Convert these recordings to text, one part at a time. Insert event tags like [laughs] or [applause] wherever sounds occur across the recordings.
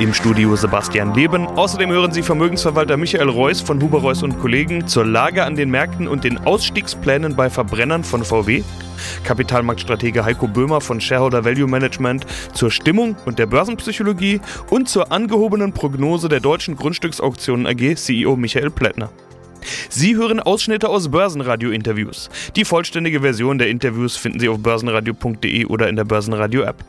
Im Studio Sebastian Leben. Außerdem hören Sie Vermögensverwalter Michael Reuss von Huber Reuss und Kollegen zur Lage an den Märkten und den Ausstiegsplänen bei Verbrennern von VW. Kapitalmarktstratege Heiko Böhmer von Shareholder Value Management zur Stimmung und der Börsenpsychologie und zur angehobenen Prognose der deutschen Grundstücksauktionen AG CEO Michael Plättner. Sie hören Ausschnitte aus Börsenradio-Interviews. Die vollständige Version der Interviews finden Sie auf börsenradio.de oder in der Börsenradio-App.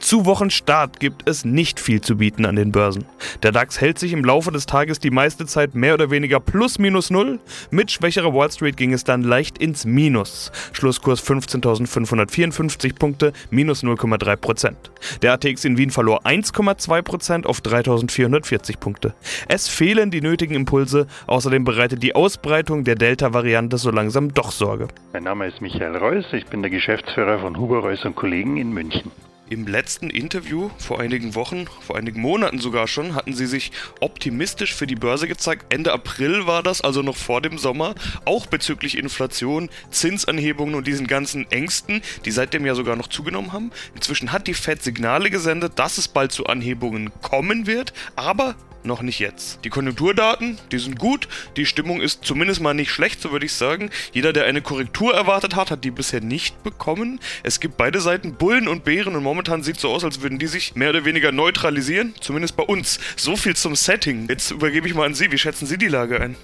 Zu Wochenstart gibt es nicht viel zu bieten an den Börsen. Der DAX hält sich im Laufe des Tages die meiste Zeit mehr oder weniger plus minus null. Mit schwächerer Wall Street ging es dann leicht ins Minus. Schlusskurs 15.554 Punkte, minus 0,3 Prozent. Der ATX in Wien verlor 1,2 Prozent auf 3.440 Punkte. Es fehlen die nötigen Impulse, außerdem bereitet die Ausbreitung der Delta-Variante so langsam doch Sorge. Mein Name ist Michael Reuss, ich bin der Geschäftsführer von Huber Reuss und Kollegen in München. Im letzten Interview vor einigen Wochen, vor einigen Monaten sogar schon, hatten sie sich optimistisch für die Börse gezeigt. Ende April war das, also noch vor dem Sommer, auch bezüglich Inflation, Zinsanhebungen und diesen ganzen Ängsten, die seitdem ja sogar noch zugenommen haben. Inzwischen hat die Fed Signale gesendet, dass es bald zu Anhebungen kommen wird, aber noch nicht jetzt. Die Konjunkturdaten, die sind gut, die Stimmung ist zumindest mal nicht schlecht, so würde ich sagen. Jeder, der eine Korrektur erwartet hat, hat die bisher nicht bekommen. Es gibt beide Seiten Bullen und Bären und momentan sieht es so aus, als würden die sich mehr oder weniger neutralisieren, zumindest bei uns. So viel zum Setting. Jetzt übergebe ich mal an Sie. Wie schätzen Sie die Lage ein?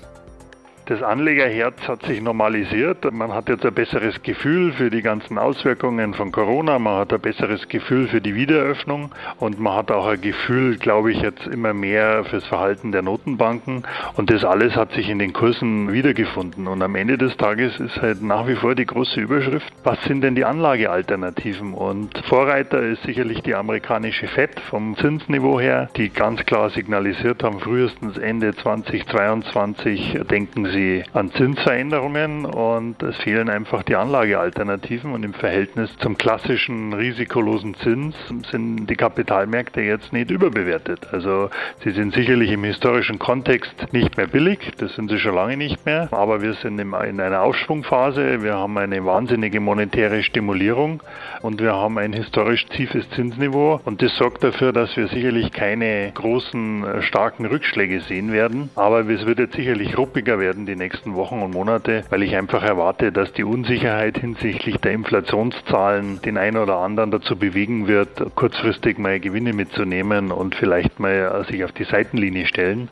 Das Anlegerherz hat sich normalisiert. Man hat jetzt ein besseres Gefühl für die ganzen Auswirkungen von Corona. Man hat ein besseres Gefühl für die Wiedereröffnung und man hat auch ein Gefühl, glaube ich, jetzt immer mehr fürs Verhalten der Notenbanken. Und das alles hat sich in den Kursen wiedergefunden. Und am Ende des Tages ist halt nach wie vor die große Überschrift, was sind denn die Anlagealternativen? Und Vorreiter ist sicherlich die amerikanische FED vom Zinsniveau her, die ganz klar signalisiert haben, frühestens Ende 2022 denken sie sie an Zinsveränderungen und es fehlen einfach die Anlagealternativen und im Verhältnis zum klassischen risikolosen Zins sind die Kapitalmärkte jetzt nicht überbewertet. Also sie sind sicherlich im historischen Kontext nicht mehr billig, das sind sie schon lange nicht mehr, aber wir sind in einer Aufschwungphase, wir haben eine wahnsinnige monetäre Stimulierung und wir haben ein historisch tiefes Zinsniveau und das sorgt dafür, dass wir sicherlich keine großen starken Rückschläge sehen werden, aber es wird jetzt sicherlich ruppiger werden die nächsten Wochen und Monate, weil ich einfach erwarte, dass die Unsicherheit hinsichtlich der Inflationszahlen den einen oder anderen dazu bewegen wird, kurzfristig mal Gewinne mitzunehmen und vielleicht mal sich auf die Seitenlinie stellen.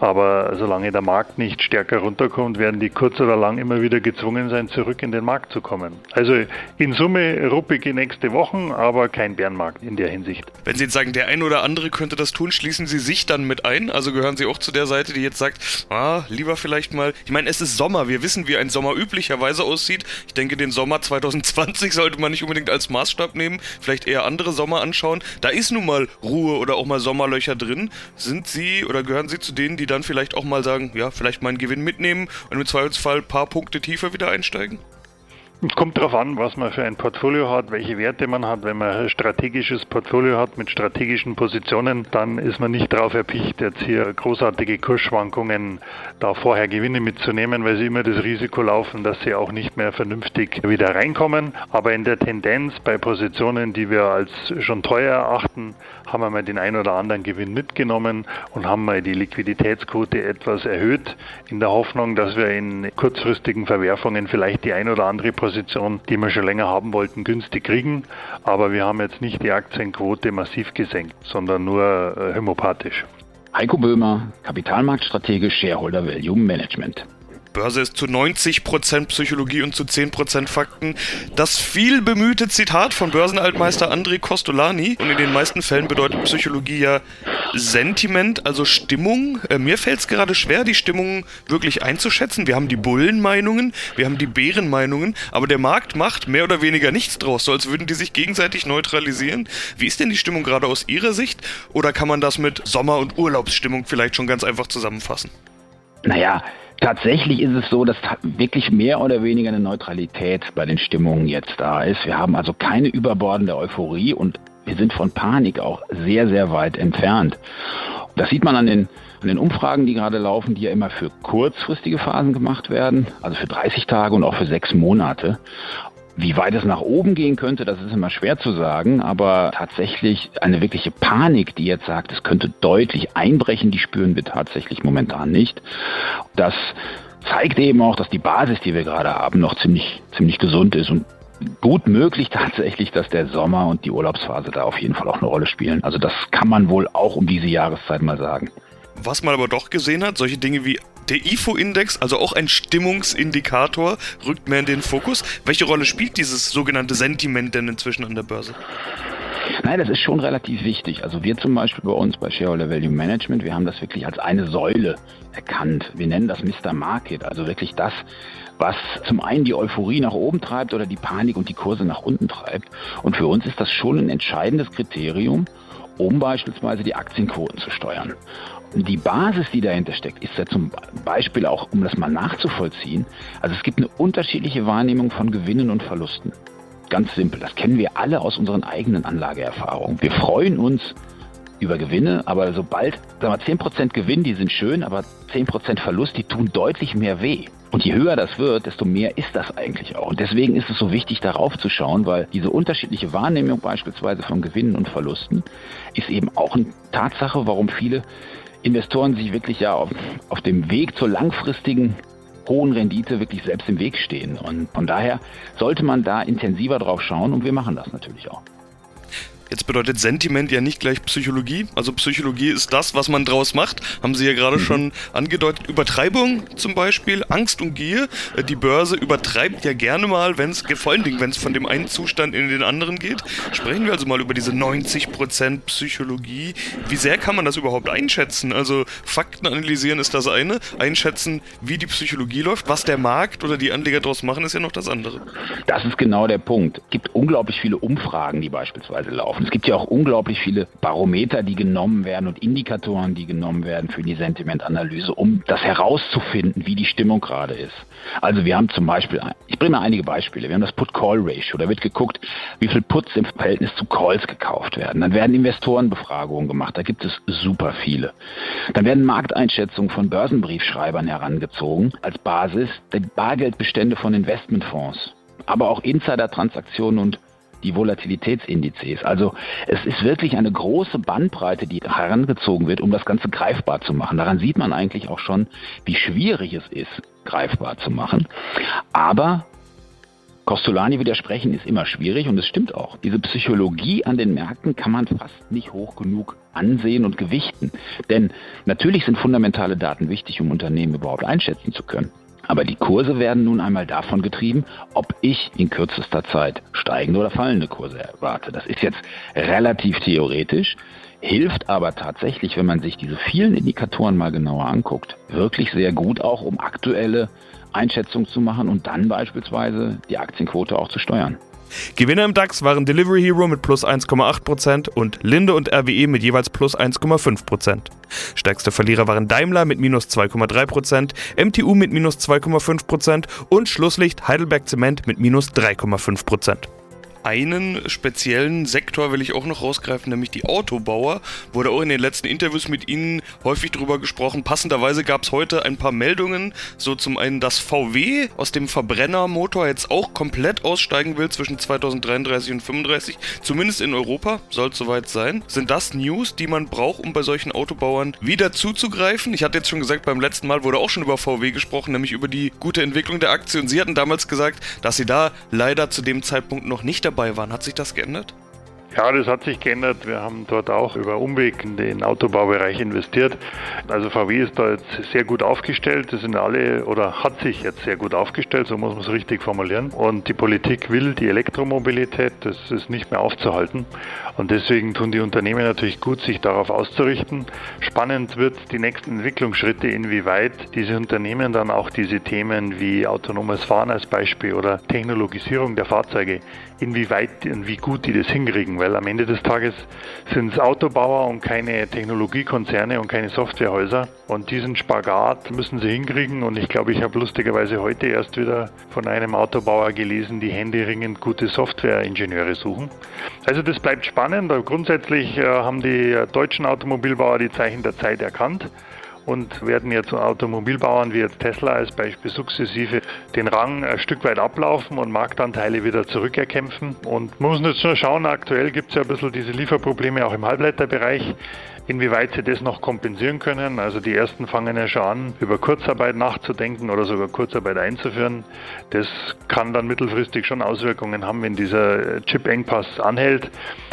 Aber solange der Markt nicht stärker runterkommt, werden die kurz oder lang immer wieder gezwungen sein, zurück in den Markt zu kommen. Also in Summe ruppige nächste Wochen, aber kein Bärenmarkt in der Hinsicht. Wenn Sie jetzt sagen, der ein oder andere könnte das tun, schließen Sie sich dann mit ein? Also gehören Sie auch zu der Seite, die jetzt sagt, ah, lieber vielleicht mal. Ich meine, es ist Sommer. Wir wissen, wie ein Sommer üblicherweise aussieht. Ich denke, den Sommer 2020 [laughs] sollte man nicht unbedingt als Maßstab nehmen. Vielleicht eher andere Sommer anschauen. Da ist nun mal Ruhe oder auch mal Sommerlöcher drin. Sind Sie oder gehören Sie zu denen, die dann vielleicht auch mal sagen, ja, vielleicht meinen Gewinn mitnehmen und im Zweifelsfall ein paar Punkte tiefer wieder einsteigen? Es kommt darauf an, was man für ein Portfolio hat, welche Werte man hat. Wenn man ein strategisches Portfolio hat mit strategischen Positionen, dann ist man nicht darauf erpicht, jetzt hier großartige Kursschwankungen da vorher Gewinne mitzunehmen, weil sie immer das Risiko laufen, dass sie auch nicht mehr vernünftig wieder reinkommen. Aber in der Tendenz bei Positionen, die wir als schon teuer erachten, haben wir mal den einen oder anderen Gewinn mitgenommen und haben mal die Liquiditätsquote etwas erhöht, in der Hoffnung, dass wir in kurzfristigen Verwerfungen vielleicht die ein oder andere Position Position, die wir schon länger haben wollten, günstig kriegen. Aber wir haben jetzt nicht die Aktienquote massiv gesenkt, sondern nur äh, homöopathisch. Heiko Böhmer, Kapitalmarktstratege Shareholder Value Management. Börse ist zu 90% Psychologie und zu 10% Fakten. Das viel bemühte Zitat von Börsenaltmeister André Costolani. Und in den meisten Fällen bedeutet Psychologie ja Sentiment, also Stimmung. Äh, mir fällt es gerade schwer, die Stimmung wirklich einzuschätzen. Wir haben die Bullenmeinungen, wir haben die Bärenmeinungen, aber der Markt macht mehr oder weniger nichts draus, so als würden die sich gegenseitig neutralisieren. Wie ist denn die Stimmung gerade aus Ihrer Sicht? Oder kann man das mit Sommer- und Urlaubsstimmung vielleicht schon ganz einfach zusammenfassen? Naja, Tatsächlich ist es so, dass wirklich mehr oder weniger eine Neutralität bei den Stimmungen jetzt da ist. Wir haben also keine überbordende Euphorie und wir sind von Panik auch sehr, sehr weit entfernt. Das sieht man an den, an den Umfragen, die gerade laufen, die ja immer für kurzfristige Phasen gemacht werden, also für 30 Tage und auch für sechs Monate. Wie weit es nach oben gehen könnte, das ist immer schwer zu sagen, aber tatsächlich eine wirkliche Panik, die jetzt sagt, es könnte deutlich einbrechen, die spüren wir tatsächlich momentan nicht. Das zeigt eben auch, dass die Basis, die wir gerade haben, noch ziemlich, ziemlich gesund ist und gut möglich [laughs] tatsächlich, dass der Sommer und die Urlaubsphase da auf jeden Fall auch eine Rolle spielen. Also das kann man wohl auch um diese Jahreszeit mal sagen. Was man aber doch gesehen hat, solche Dinge wie der IFO-Index, also auch ein Stimmungsindikator, rückt mehr in den Fokus. Welche Rolle spielt dieses sogenannte Sentiment denn inzwischen an der Börse? Nein, das ist schon relativ wichtig. Also wir zum Beispiel bei uns bei Shareholder Value Management, wir haben das wirklich als eine Säule erkannt. Wir nennen das Mr. Market, also wirklich das, was zum einen die Euphorie nach oben treibt oder die Panik und die Kurse nach unten treibt. Und für uns ist das schon ein entscheidendes Kriterium, um beispielsweise die Aktienquoten zu steuern. Die Basis, die dahinter steckt, ist ja zum Beispiel auch, um das mal nachzuvollziehen, also es gibt eine unterschiedliche Wahrnehmung von Gewinnen und Verlusten. Ganz simpel, das kennen wir alle aus unseren eigenen Anlageerfahrungen. Wir freuen uns über Gewinne, aber sobald, sagen wir 10% Gewinn, die sind schön, aber 10% Verlust, die tun deutlich mehr weh. Und je höher das wird, desto mehr ist das eigentlich auch. Und deswegen ist es so wichtig, darauf zu schauen, weil diese unterschiedliche Wahrnehmung beispielsweise von Gewinnen und Verlusten ist eben auch eine Tatsache, warum viele Investoren sich wirklich ja auf, auf dem Weg zur langfristigen hohen Rendite wirklich selbst im Weg stehen. Und von daher sollte man da intensiver drauf schauen und wir machen das natürlich auch. Jetzt bedeutet Sentiment ja nicht gleich Psychologie. Also Psychologie ist das, was man draus macht. Haben Sie ja gerade mhm. schon angedeutet. Übertreibung zum Beispiel, Angst und Gier. Äh, die Börse übertreibt ja gerne mal, wenn es, vor allen Dingen, wenn es von dem einen Zustand in den anderen geht. Sprechen wir also mal über diese 90% Psychologie. Wie sehr kann man das überhaupt einschätzen? Also Fakten analysieren ist das eine. Einschätzen, wie die Psychologie läuft. Was der Markt oder die Anleger daraus machen, ist ja noch das andere. Das ist genau der Punkt. Es gibt unglaublich viele Umfragen, die beispielsweise laufen. Es gibt ja auch unglaublich viele Barometer, die genommen werden und Indikatoren, die genommen werden für die Sentimentanalyse, um das herauszufinden, wie die Stimmung gerade ist. Also wir haben zum Beispiel, ich bringe mal einige Beispiele. Wir haben das Put-Call-Ratio. Da wird geguckt, wie viel Puts im Verhältnis zu Calls gekauft werden. Dann werden Investorenbefragungen gemacht. Da gibt es super viele. Dann werden Markteinschätzungen von Börsenbriefschreibern herangezogen als Basis der Bargeldbestände von Investmentfonds aber auch Insider-Transaktionen und die Volatilitätsindizes. Also es ist wirklich eine große Bandbreite, die herangezogen wird, um das Ganze greifbar zu machen. Daran sieht man eigentlich auch schon, wie schwierig es ist, greifbar zu machen. Aber Costolani widersprechen ist immer schwierig und es stimmt auch. Diese Psychologie an den Märkten kann man fast nicht hoch genug ansehen und gewichten. Denn natürlich sind fundamentale Daten wichtig, um Unternehmen überhaupt einschätzen zu können. Aber die Kurse werden nun einmal davon getrieben, ob ich in kürzester Zeit steigende oder fallende Kurse erwarte. Das ist jetzt relativ theoretisch, hilft aber tatsächlich, wenn man sich diese vielen Indikatoren mal genauer anguckt, wirklich sehr gut auch, um aktuelle Einschätzungen zu machen und dann beispielsweise die Aktienquote auch zu steuern. Gewinner im DAX waren Delivery Hero mit plus 1,8% und Linde und RWE mit jeweils plus 1,5%. Stärkste Verlierer waren Daimler mit minus 2,3%, MTU mit minus 2,5% und Schlusslicht Heidelberg Zement mit minus 3,5% einen speziellen Sektor will ich auch noch rausgreifen, nämlich die Autobauer. Wurde auch in den letzten Interviews mit Ihnen häufig drüber gesprochen. Passenderweise gab es heute ein paar Meldungen. So zum einen, dass VW aus dem Verbrennermotor jetzt auch komplett aussteigen will zwischen 2033 und 35. Zumindest in Europa soll es soweit sein. Sind das News, die man braucht, um bei solchen Autobauern wieder zuzugreifen? Ich hatte jetzt schon gesagt, beim letzten Mal wurde auch schon über VW gesprochen, nämlich über die gute Entwicklung der Aktie. Und Sie hatten damals gesagt, dass Sie da leider zu dem Zeitpunkt noch nicht dabei dabei waren. Hat sich das geändert? Ja, das hat sich geändert. Wir haben dort auch über Umweg in den Autobaubereich investiert. Also VW ist da jetzt sehr gut aufgestellt. Das sind alle oder hat sich jetzt sehr gut aufgestellt, so muss man es richtig formulieren. Und die Politik will die Elektromobilität, das ist nicht mehr aufzuhalten. Und deswegen tun die Unternehmen natürlich gut, sich darauf auszurichten. Spannend wird die nächsten Entwicklungsschritte, inwieweit diese Unternehmen dann auch diese Themen wie autonomes Fahren als Beispiel oder Technologisierung der Fahrzeuge inwieweit und wie gut die das hinkriegen, weil am Ende des Tages sind es Autobauer und keine Technologiekonzerne und keine Softwarehäuser. Und diesen Spagat müssen sie hinkriegen. Und ich glaube, ich habe lustigerweise heute erst wieder von einem Autobauer gelesen, die händeringend gute Softwareingenieure suchen. Also das bleibt spannend. Grundsätzlich äh, haben die deutschen Automobilbauer die Zeichen der Zeit erkannt und werden jetzt Automobilbauern wie jetzt Tesla als Beispiel sukzessive den Rang ein Stück weit ablaufen und Marktanteile wieder zurückerkämpfen. Und man muss jetzt nur schauen, aktuell gibt es ja ein bisschen diese Lieferprobleme auch im Halbleiterbereich. Inwieweit sie das noch kompensieren können. Also die ersten fangen ja schon an, über Kurzarbeit nachzudenken oder sogar Kurzarbeit einzuführen. Das kann dann mittelfristig schon Auswirkungen haben, wenn dieser Chip-Engpass anhält.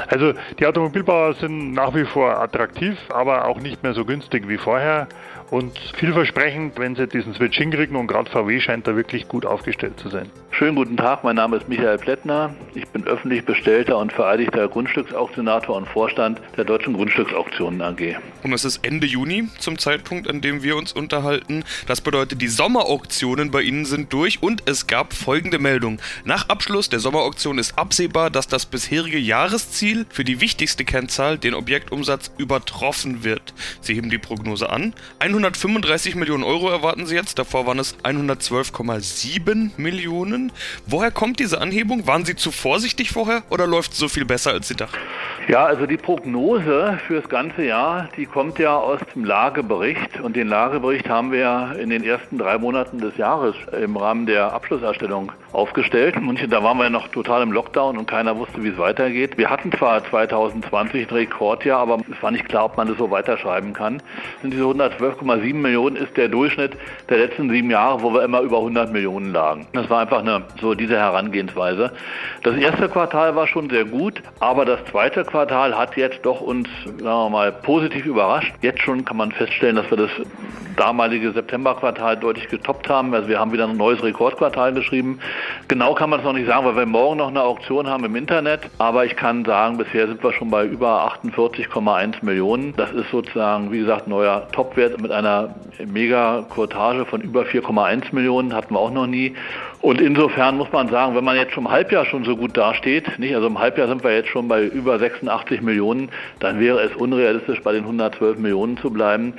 Also die Automobilbauer sind nach wie vor attraktiv, aber auch nicht mehr so günstig wie vorher und vielversprechend, wenn sie diesen Switch hinkriegen und gerade VW scheint da wirklich gut aufgestellt zu sein. Schönen guten Tag, mein Name ist Michael Plättner. Ich bin öffentlich bestellter und vereidigter Grundstücksauktionator und Vorstand der Deutschen Grundstücksauktionen AG. Und es ist Ende Juni zum Zeitpunkt, an dem wir uns unterhalten. Das bedeutet, die Sommerauktionen bei Ihnen sind durch und es gab folgende Meldung. Nach Abschluss der Sommerauktion ist absehbar, dass das bisherige Jahresziel für die wichtigste Kennzahl, den Objektumsatz, übertroffen wird. Sie heben die Prognose an. 135 Millionen Euro erwarten Sie jetzt, davor waren es 112,7 Millionen. Woher kommt diese Anhebung? Waren Sie zu vorsichtig vorher oder läuft es so viel besser, als Sie dachten? Ja, also die Prognose für das ganze Jahr, die kommt ja aus dem Lagebericht und den Lagebericht haben wir ja in den ersten drei Monaten des Jahres im Rahmen der Abschlusserstellung aufgestellt. Und da waren wir ja noch total im Lockdown und keiner wusste, wie es weitergeht. Wir hatten zwar 2020 ein Rekordjahr, aber es war nicht klar, ob man das so weiterschreiben kann. Und diese 112,7 Millionen ist der Durchschnitt der letzten sieben Jahre, wo wir immer über 100 Millionen lagen. Das war einfach eine, so diese Herangehensweise. Das erste Quartal war schon sehr gut, aber das zweite Quartal hat jetzt doch uns, sagen wir mal, positiv überrascht. Jetzt schon kann man feststellen, dass wir das damalige Septemberquartal deutlich getoppt haben. Also wir haben wieder ein neues Rekordquartal geschrieben. Genau kann man es noch nicht sagen, weil wir morgen noch eine Auktion haben im Internet. Aber ich kann sagen, bisher sind wir schon bei über 48,1 Millionen. Das ist sozusagen, wie gesagt, neuer Topwert mit einer Mega-Kurtage von über 4,1 Millionen. Hatten wir auch noch nie. Und insofern muss man sagen, wenn man jetzt schon im Halbjahr schon so gut dasteht, nicht, also im Halbjahr sind wir jetzt schon bei über 86 Millionen, dann wäre es unrealistisch, bei den 112 Millionen zu bleiben.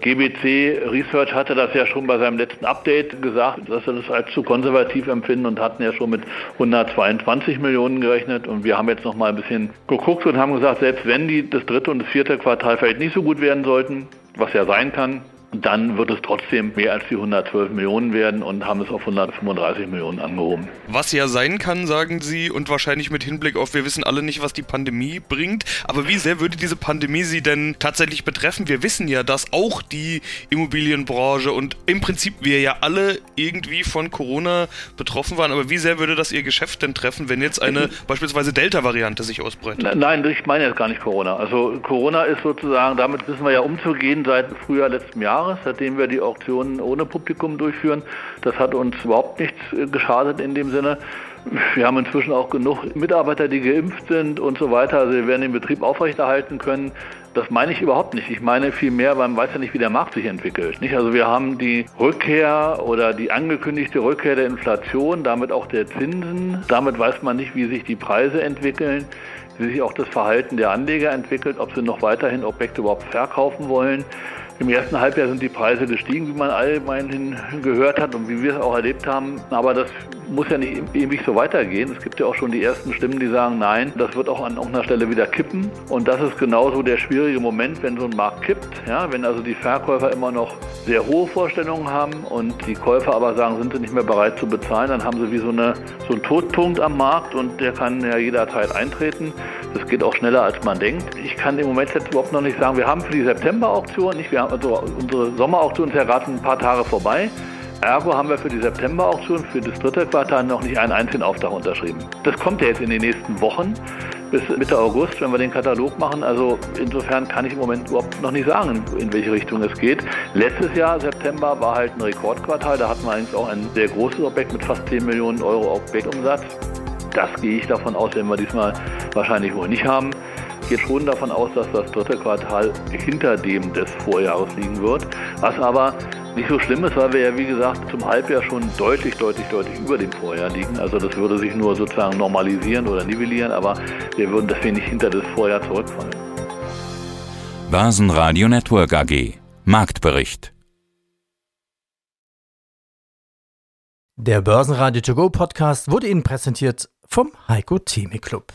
GBC Research hatte das ja schon bei seinem letzten Update gesagt, dass sie das als zu konservativ empfinden und hatten ja schon mit 122 Millionen gerechnet. Und wir haben jetzt noch mal ein bisschen geguckt und haben gesagt, selbst wenn die das dritte und das vierte Quartal vielleicht nicht so gut werden sollten, was ja sein kann, dann wird es trotzdem mehr als die 112 Millionen werden und haben es auf 135 Millionen angehoben. Was ja sein kann, sagen Sie, und wahrscheinlich mit Hinblick auf, wir wissen alle nicht, was die Pandemie bringt, aber wie sehr würde diese Pandemie Sie denn tatsächlich betreffen? Wir wissen ja, dass auch die Immobilienbranche und im Prinzip wir ja alle irgendwie von Corona betroffen waren, aber wie sehr würde das Ihr Geschäft denn treffen, wenn jetzt eine [laughs] beispielsweise Delta-Variante sich ausbreitet? Nein, ich meine jetzt gar nicht Corona. Also Corona ist sozusagen, damit wissen wir ja umzugehen seit Frühjahr letzten Jahres. Jahres, seitdem wir die Auktionen ohne Publikum durchführen. Das hat uns überhaupt nichts äh, geschadet in dem Sinne. Wir haben inzwischen auch genug Mitarbeiter, die geimpft sind und so weiter. Also wir werden den Betrieb aufrechterhalten können. Das meine ich überhaupt nicht. Ich meine vielmehr, weil man weiß ja nicht, wie der Markt sich entwickelt. Nicht? Also wir haben die Rückkehr oder die angekündigte Rückkehr der Inflation, damit auch der Zinsen. Damit weiß man nicht, wie sich die Preise entwickeln, wie sich auch das Verhalten der Anleger entwickelt, ob sie noch weiterhin Objekte überhaupt verkaufen wollen. Im ersten Halbjahr sind die Preise gestiegen, wie man allgemein gehört hat und wie wir es auch erlebt haben. Aber das muss ja nicht ewig so weitergehen. Es gibt ja auch schon die ersten Stimmen, die sagen, nein, das wird auch an irgendeiner Stelle wieder kippen. Und das ist genauso der schwierige Moment, wenn so ein Markt kippt. Ja, wenn also die Verkäufer immer noch sehr hohe Vorstellungen haben und die Käufer aber sagen, sind sie nicht mehr bereit zu bezahlen, dann haben sie wie so, eine, so einen Todpunkt am Markt und der kann ja jederzeit eintreten. Das geht auch schneller, als man denkt. Ich kann im Moment jetzt überhaupt noch nicht sagen, wir haben für die September-Auktion, nicht, wir haben also unsere Sommer-Auktion ist ja gerade ein paar Tage vorbei. Ergo haben wir für die September-Auktion, für das dritte Quartal noch nicht einen einzigen Auftrag unterschrieben. Das kommt ja jetzt in den nächsten Wochen bis Mitte August, wenn wir den Katalog machen. Also insofern kann ich im Moment überhaupt noch nicht sagen, in welche Richtung es geht. Letztes Jahr, September, war halt ein Rekordquartal. Da hatten wir eigentlich auch ein sehr großes Objekt mit fast 10 Millionen Euro Objektumsatz. Das gehe ich davon aus, werden wir diesmal wahrscheinlich wohl nicht haben. Gehe schon davon aus, dass das dritte Quartal hinter dem des Vorjahres liegen wird, was aber nicht so schlimm ist, weil wir ja wie gesagt zum Halbjahr schon deutlich, deutlich, deutlich über dem Vorjahr liegen. Also das würde sich nur sozusagen normalisieren oder nivellieren, aber wir würden deswegen nicht hinter das Vorjahr zurückfallen. Börsenradio Network AG Marktbericht Der Börsenradio To Go Podcast wurde Ihnen präsentiert vom Heiko Theme Club.